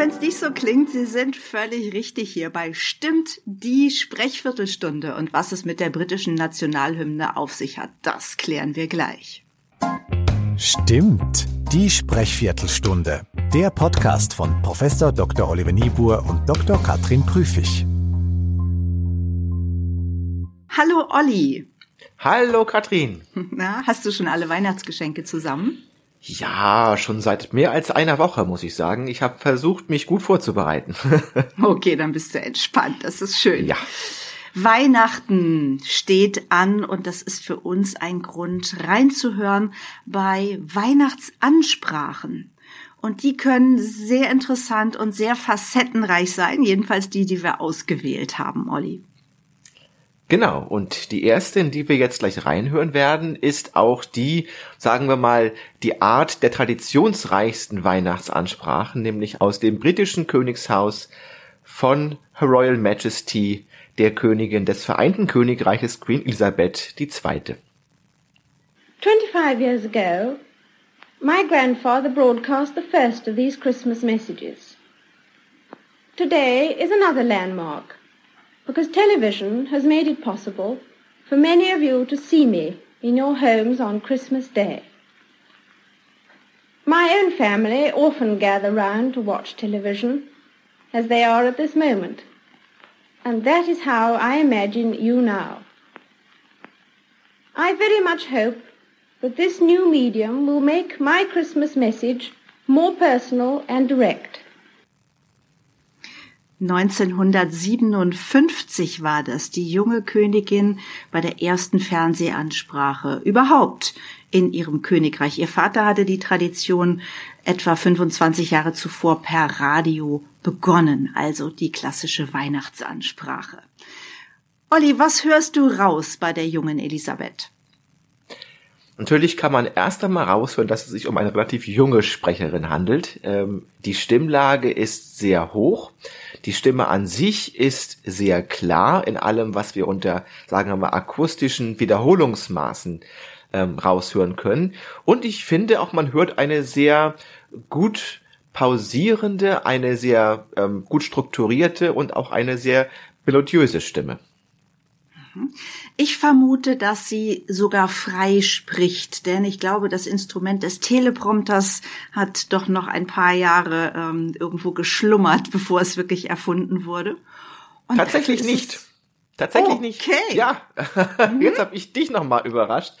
Wenn es nicht so klingt, Sie sind völlig richtig hier bei Stimmt die Sprechviertelstunde. Und was es mit der britischen Nationalhymne auf sich hat, das klären wir gleich. Stimmt die Sprechviertelstunde. Der Podcast von Professor Dr. Oliver Niebuhr und Dr. Katrin Prüfig. Hallo Olli. Hallo Katrin. Na, hast du schon alle Weihnachtsgeschenke zusammen? Ja, schon seit mehr als einer Woche, muss ich sagen. Ich habe versucht, mich gut vorzubereiten. okay, dann bist du entspannt. Das ist schön. Ja. Weihnachten steht an und das ist für uns ein Grund reinzuhören bei Weihnachtsansprachen. Und die können sehr interessant und sehr facettenreich sein, jedenfalls die, die wir ausgewählt haben, Olli. Genau, und die erste, in die wir jetzt gleich reinhören werden, ist auch die, sagen wir mal, die Art der traditionsreichsten Weihnachtsansprachen, nämlich aus dem britischen Königshaus von Her Royal Majesty, der Königin des Vereinten Königreiches Queen Elizabeth II. 25 years ago, my grandfather broadcast the first of these Christmas messages. Today is another landmark. Because television has made it possible for many of you to see me in your homes on Christmas Day. My own family often gather round to watch television, as they are at this moment, and that is how I imagine you now. I very much hope that this new medium will make my Christmas message more personal and direct. 1957 war das, die junge Königin bei der ersten Fernsehansprache überhaupt in ihrem Königreich. Ihr Vater hatte die Tradition etwa 25 Jahre zuvor per Radio begonnen, also die klassische Weihnachtsansprache. Olli, was hörst du raus bei der jungen Elisabeth? Natürlich kann man erst einmal raushören, dass es sich um eine relativ junge Sprecherin handelt. Ähm, die Stimmlage ist sehr hoch. Die Stimme an sich ist sehr klar in allem, was wir unter, sagen wir mal, akustischen Wiederholungsmaßen ähm, raushören können. Und ich finde auch, man hört eine sehr gut pausierende, eine sehr ähm, gut strukturierte und auch eine sehr melodiöse Stimme. Mhm. Ich vermute, dass sie sogar frei spricht, denn ich glaube, das Instrument des Teleprompters hat doch noch ein paar Jahre ähm, irgendwo geschlummert, bevor es wirklich erfunden wurde. Und Tatsächlich nicht. Tatsächlich okay. nicht. Ja, mhm. jetzt habe ich dich nochmal überrascht.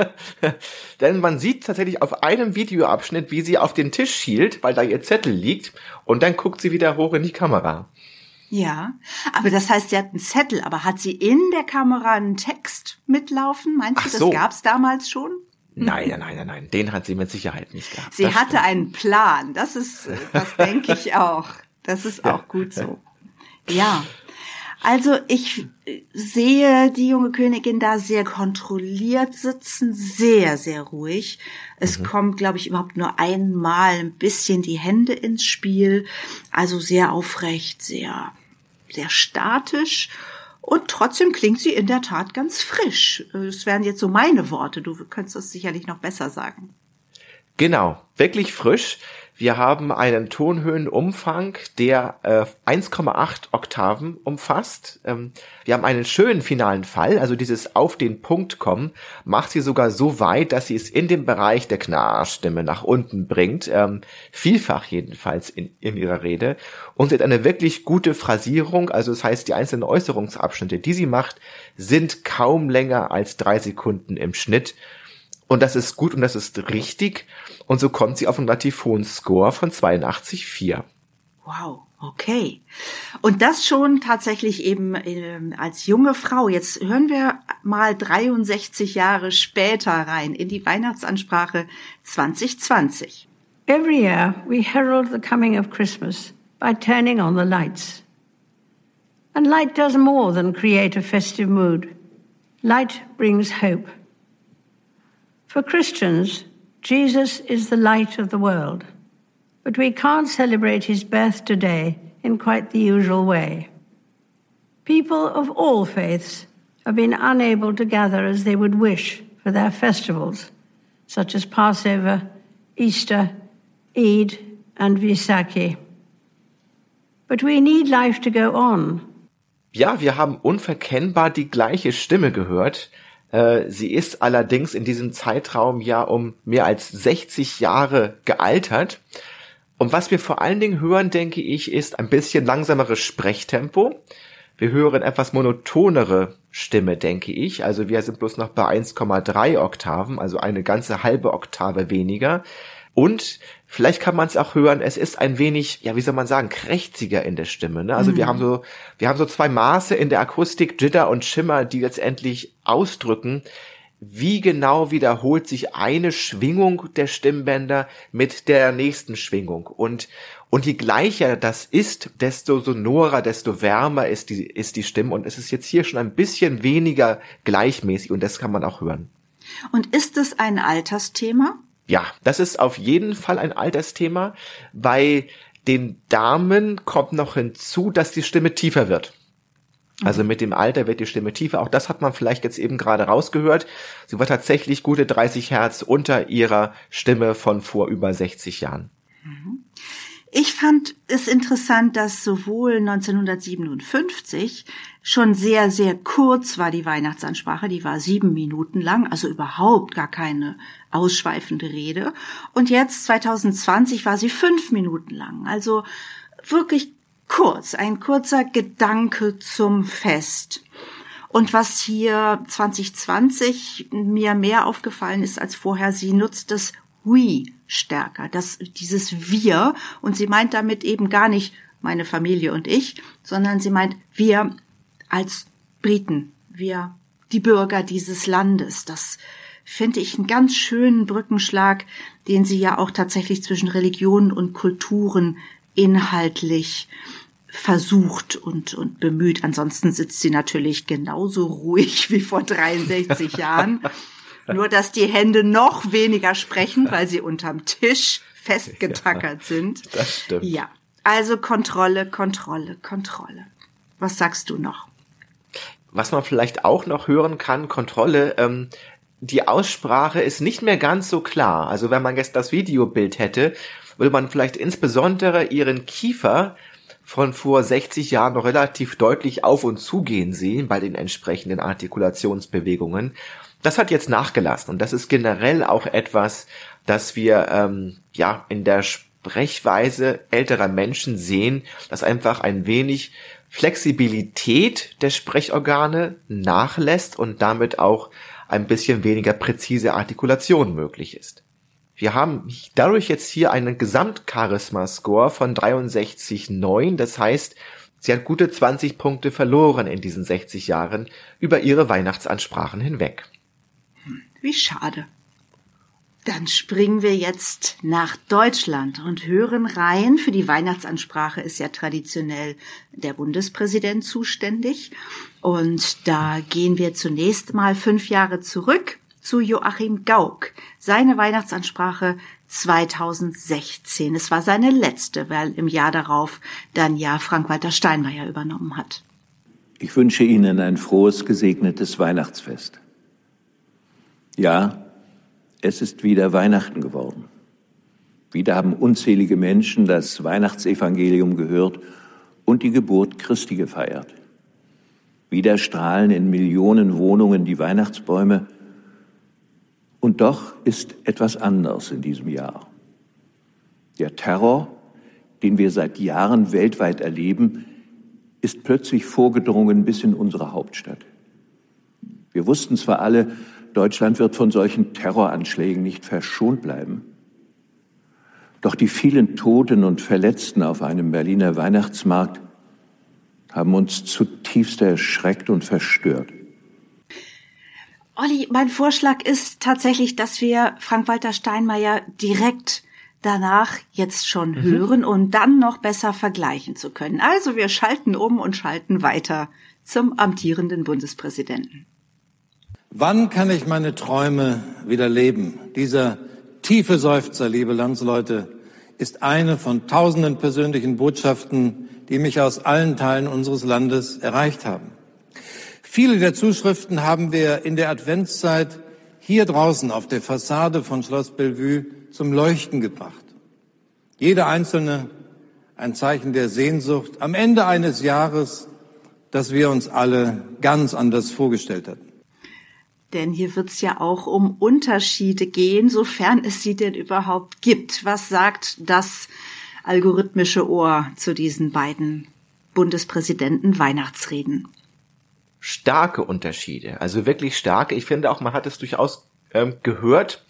Denn man sieht tatsächlich auf einem Videoabschnitt, wie sie auf den Tisch schielt, weil da ihr Zettel liegt, und dann guckt sie wieder hoch in die Kamera. Ja, aber das heißt, sie hat einen Zettel, aber hat sie in der Kamera einen Text mitlaufen? Meinst Ach du, das so. gab's damals schon? Nein, nein, nein, nein, den hat sie mit Sicherheit nicht gehabt. Sie hatte stimmt. einen Plan. Das ist, das denke ich auch. Das ist auch gut so. Ja. Also ich sehe die junge Königin da sehr kontrolliert sitzen, sehr, sehr ruhig. Es mhm. kommt, glaube ich, überhaupt nur einmal ein bisschen die Hände ins Spiel. Also sehr aufrecht, sehr sehr statisch und trotzdem klingt sie in der Tat ganz frisch. Das wären jetzt so meine Worte. Du könntest das sicherlich noch besser sagen. Genau, wirklich frisch. Wir haben einen Tonhöhenumfang, der äh, 1,8 Oktaven umfasst. Ähm, wir haben einen schönen finalen Fall, also dieses auf den Punkt kommen, macht sie sogar so weit, dass sie es in dem Bereich der Knarrstimme nach unten bringt, ähm, vielfach jedenfalls in, in ihrer Rede. Und sie hat eine wirklich gute Phrasierung, also das heißt, die einzelnen Äußerungsabschnitte, die sie macht, sind kaum länger als drei Sekunden im Schnitt. Und das ist gut und das ist richtig. Und so kommt sie auf einen relativ hohen Score von 82,4. Wow, okay. Und das schon tatsächlich eben äh, als junge Frau. Jetzt hören wir mal 63 Jahre später rein in die Weihnachtsansprache 2020. Every year we herald the coming of Christmas by turning on the lights. And light does more than create a festive mood. Light brings hope. For Christians, Jesus is the light of the world, but we can't celebrate his birth today in quite the usual way. People of all faiths have been unable to gather as they would wish for their festivals, such as Passover, Easter, Eid, and Visaki. But we need life to go on. Ja, wir haben unverkennbar die gleiche Stimme gehört. Äh, sie ist allerdings in diesem Zeitraum ja um mehr als 60 Jahre gealtert. Und was wir vor allen Dingen hören, denke ich, ist ein bisschen langsameres Sprechtempo. Wir hören etwas monotonere Stimme, denke ich. Also wir sind bloß noch bei 1,3 Oktaven, also eine ganze halbe Oktave weniger. Und vielleicht kann man es auch hören, es ist ein wenig, ja, wie soll man sagen, krächziger in der Stimme. Ne? Also mhm. wir haben so, wir haben so zwei Maße in der Akustik, Jitter und Schimmer, die letztendlich ausdrücken, wie genau wiederholt sich eine Schwingung der Stimmbänder mit der nächsten Schwingung. Und, und je gleicher das ist, desto sonorer, desto wärmer ist die, ist die Stimme. Und es ist jetzt hier schon ein bisschen weniger gleichmäßig und das kann man auch hören. Und ist es ein Altersthema? Ja, das ist auf jeden Fall ein Altersthema. Bei den Damen kommt noch hinzu, dass die Stimme tiefer wird. Also mit dem Alter wird die Stimme tiefer. Auch das hat man vielleicht jetzt eben gerade rausgehört. Sie war tatsächlich gute 30 Hertz unter ihrer Stimme von vor über 60 Jahren. Ich fand es interessant, dass sowohl 1957 schon sehr, sehr kurz war die Weihnachtsansprache, die war sieben Minuten lang, also überhaupt gar keine ausschweifende Rede. Und jetzt 2020 war sie fünf Minuten lang, also wirklich kurz, ein kurzer Gedanke zum Fest. Und was hier 2020 mir mehr aufgefallen ist als vorher, sie nutzt das We stärker, das, dieses Wir. Und sie meint damit eben gar nicht meine Familie und ich, sondern sie meint wir als Briten, wir die Bürger dieses Landes. Das finde ich einen ganz schönen Brückenschlag, den sie ja auch tatsächlich zwischen Religionen und Kulturen inhaltlich versucht und, und bemüht. Ansonsten sitzt sie natürlich genauso ruhig wie vor 63 Jahren nur, dass die Hände noch weniger sprechen, weil sie unterm Tisch festgetackert ja, sind. Das stimmt. Ja. Also Kontrolle, Kontrolle, Kontrolle. Was sagst du noch? Was man vielleicht auch noch hören kann, Kontrolle, ähm, die Aussprache ist nicht mehr ganz so klar. Also wenn man jetzt das Videobild hätte, würde man vielleicht insbesondere ihren Kiefer von vor 60 Jahren noch relativ deutlich auf und zugehen sehen bei den entsprechenden Artikulationsbewegungen. Das hat jetzt nachgelassen und das ist generell auch etwas, das wir ähm, ja in der Sprechweise älterer Menschen sehen, dass einfach ein wenig Flexibilität der Sprechorgane nachlässt und damit auch ein bisschen weniger präzise Artikulation möglich ist. Wir haben dadurch jetzt hier einen Gesamtcharisma-Score von 63,9. Das heißt, sie hat gute 20 Punkte verloren in diesen 60 Jahren über ihre Weihnachtsansprachen hinweg. Wie schade. Dann springen wir jetzt nach Deutschland und hören rein. Für die Weihnachtsansprache ist ja traditionell der Bundespräsident zuständig. Und da gehen wir zunächst mal fünf Jahre zurück zu Joachim Gauck. Seine Weihnachtsansprache 2016. Es war seine letzte, weil im Jahr darauf dann ja Frank-Walter Steinmeier übernommen hat. Ich wünsche Ihnen ein frohes, gesegnetes Weihnachtsfest. Ja, es ist wieder Weihnachten geworden. Wieder haben unzählige Menschen das Weihnachtsevangelium gehört und die Geburt Christi gefeiert. Wieder strahlen in Millionen Wohnungen die Weihnachtsbäume. Und doch ist etwas anders in diesem Jahr. Der Terror, den wir seit Jahren weltweit erleben, ist plötzlich vorgedrungen bis in unsere Hauptstadt. Wir wussten zwar alle, Deutschland wird von solchen Terroranschlägen nicht verschont bleiben. Doch die vielen Toten und Verletzten auf einem Berliner Weihnachtsmarkt haben uns zutiefst erschreckt und verstört. Olli, mein Vorschlag ist tatsächlich, dass wir Frank-Walter Steinmeier direkt danach jetzt schon mhm. hören und dann noch besser vergleichen zu können. Also wir schalten um und schalten weiter zum amtierenden Bundespräsidenten. Wann kann ich meine Träume wieder leben? Dieser tiefe Seufzer, liebe Landsleute, ist eine von tausenden persönlichen Botschaften, die mich aus allen Teilen unseres Landes erreicht haben. Viele der Zuschriften haben wir in der Adventszeit hier draußen auf der Fassade von Schloss Bellevue zum Leuchten gebracht. Jede einzelne ein Zeichen der Sehnsucht am Ende eines Jahres, das wir uns alle ganz anders vorgestellt hatten. Denn hier wird es ja auch um Unterschiede gehen, sofern es sie denn überhaupt gibt. Was sagt das algorithmische Ohr zu diesen beiden Bundespräsidenten Weihnachtsreden? Starke Unterschiede, also wirklich starke. Ich finde auch, man hat es durchaus ähm, gehört.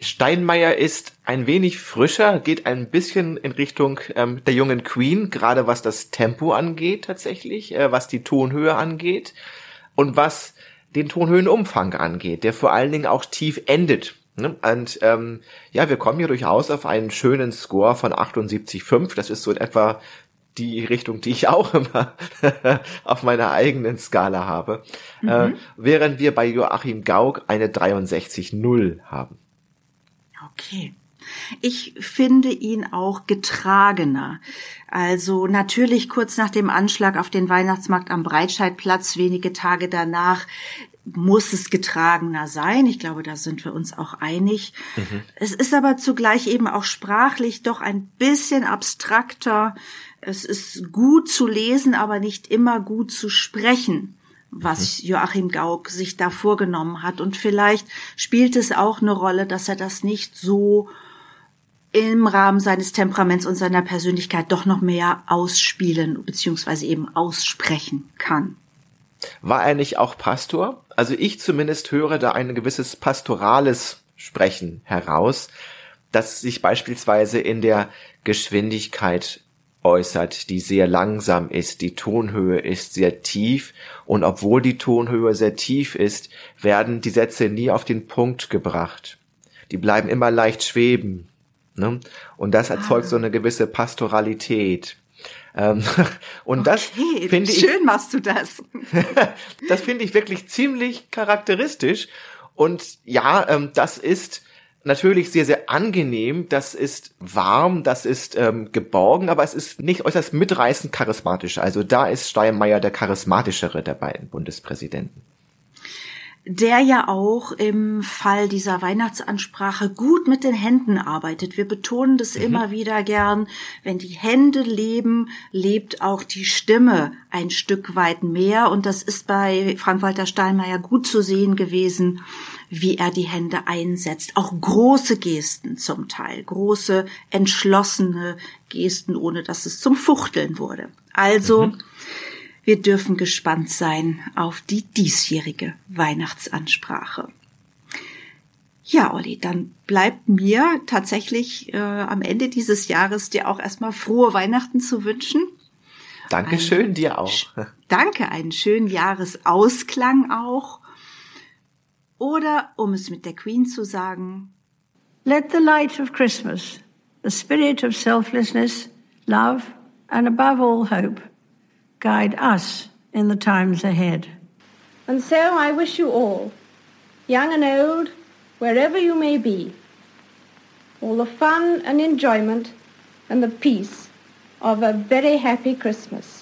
Steinmeier ist ein wenig frischer, geht ein bisschen in Richtung ähm, der jungen Queen, gerade was das Tempo angeht tatsächlich, äh, was die Tonhöhe angeht und was den Tonhöhenumfang angeht, der vor allen Dingen auch tief endet. Ne? Und ähm, ja, wir kommen hier durchaus auf einen schönen Score von 78,5. Das ist so in etwa die Richtung, die ich auch immer auf meiner eigenen Skala habe. Mhm. Äh, während wir bei Joachim Gauck eine 63,0 haben. Okay. Ich finde ihn auch getragener. Also natürlich kurz nach dem Anschlag auf den Weihnachtsmarkt am Breitscheidplatz, wenige Tage danach, muss es getragener sein. Ich glaube, da sind wir uns auch einig. Mhm. Es ist aber zugleich eben auch sprachlich doch ein bisschen abstrakter. Es ist gut zu lesen, aber nicht immer gut zu sprechen was mhm. Joachim Gauck sich da vorgenommen hat. Und vielleicht spielt es auch eine Rolle, dass er das nicht so im Rahmen seines Temperaments und seiner Persönlichkeit doch noch mehr ausspielen beziehungsweise eben aussprechen kann. War er nicht auch Pastor? Also ich zumindest höre da ein gewisses pastorales Sprechen heraus, das sich beispielsweise in der Geschwindigkeit äußert, die sehr langsam ist. Die Tonhöhe ist sehr tief und obwohl die Tonhöhe sehr tief ist, werden die Sätze nie auf den Punkt gebracht. Die bleiben immer leicht schweben. Ne? Und das erzeugt ah. so eine gewisse Pastoralität. Ähm, und okay, das finde ich. Schön machst du das. das finde ich wirklich ziemlich charakteristisch. Und ja, ähm, das ist natürlich sehr, sehr angenehm, das ist warm, das ist ähm, geborgen, aber es ist nicht äußerst mitreißend charismatisch. Also da ist Steinmeier der charismatischere der beiden Bundespräsidenten der ja auch im Fall dieser Weihnachtsansprache gut mit den Händen arbeitet. Wir betonen das mhm. immer wieder gern. Wenn die Hände leben, lebt auch die Stimme ein Stück weit mehr. Und das ist bei Frank-Walter Steinmeier gut zu sehen gewesen, wie er die Hände einsetzt. Auch große Gesten zum Teil, große, entschlossene Gesten, ohne dass es zum Fuchteln wurde. Also, mhm wir dürfen gespannt sein auf die diesjährige Weihnachtsansprache. Ja, Olli, dann bleibt mir tatsächlich äh, am Ende dieses Jahres dir auch erstmal frohe Weihnachten zu wünschen. Dankeschön, ein, dir auch. Danke, einen schönen Jahresausklang auch. Oder, um es mit der Queen zu sagen, Let the light of Christmas, the spirit of selflessness, love and above all hope guide us in the times ahead. And so I wish you all, young and old, wherever you may be, all the fun and enjoyment and the peace of a very happy Christmas.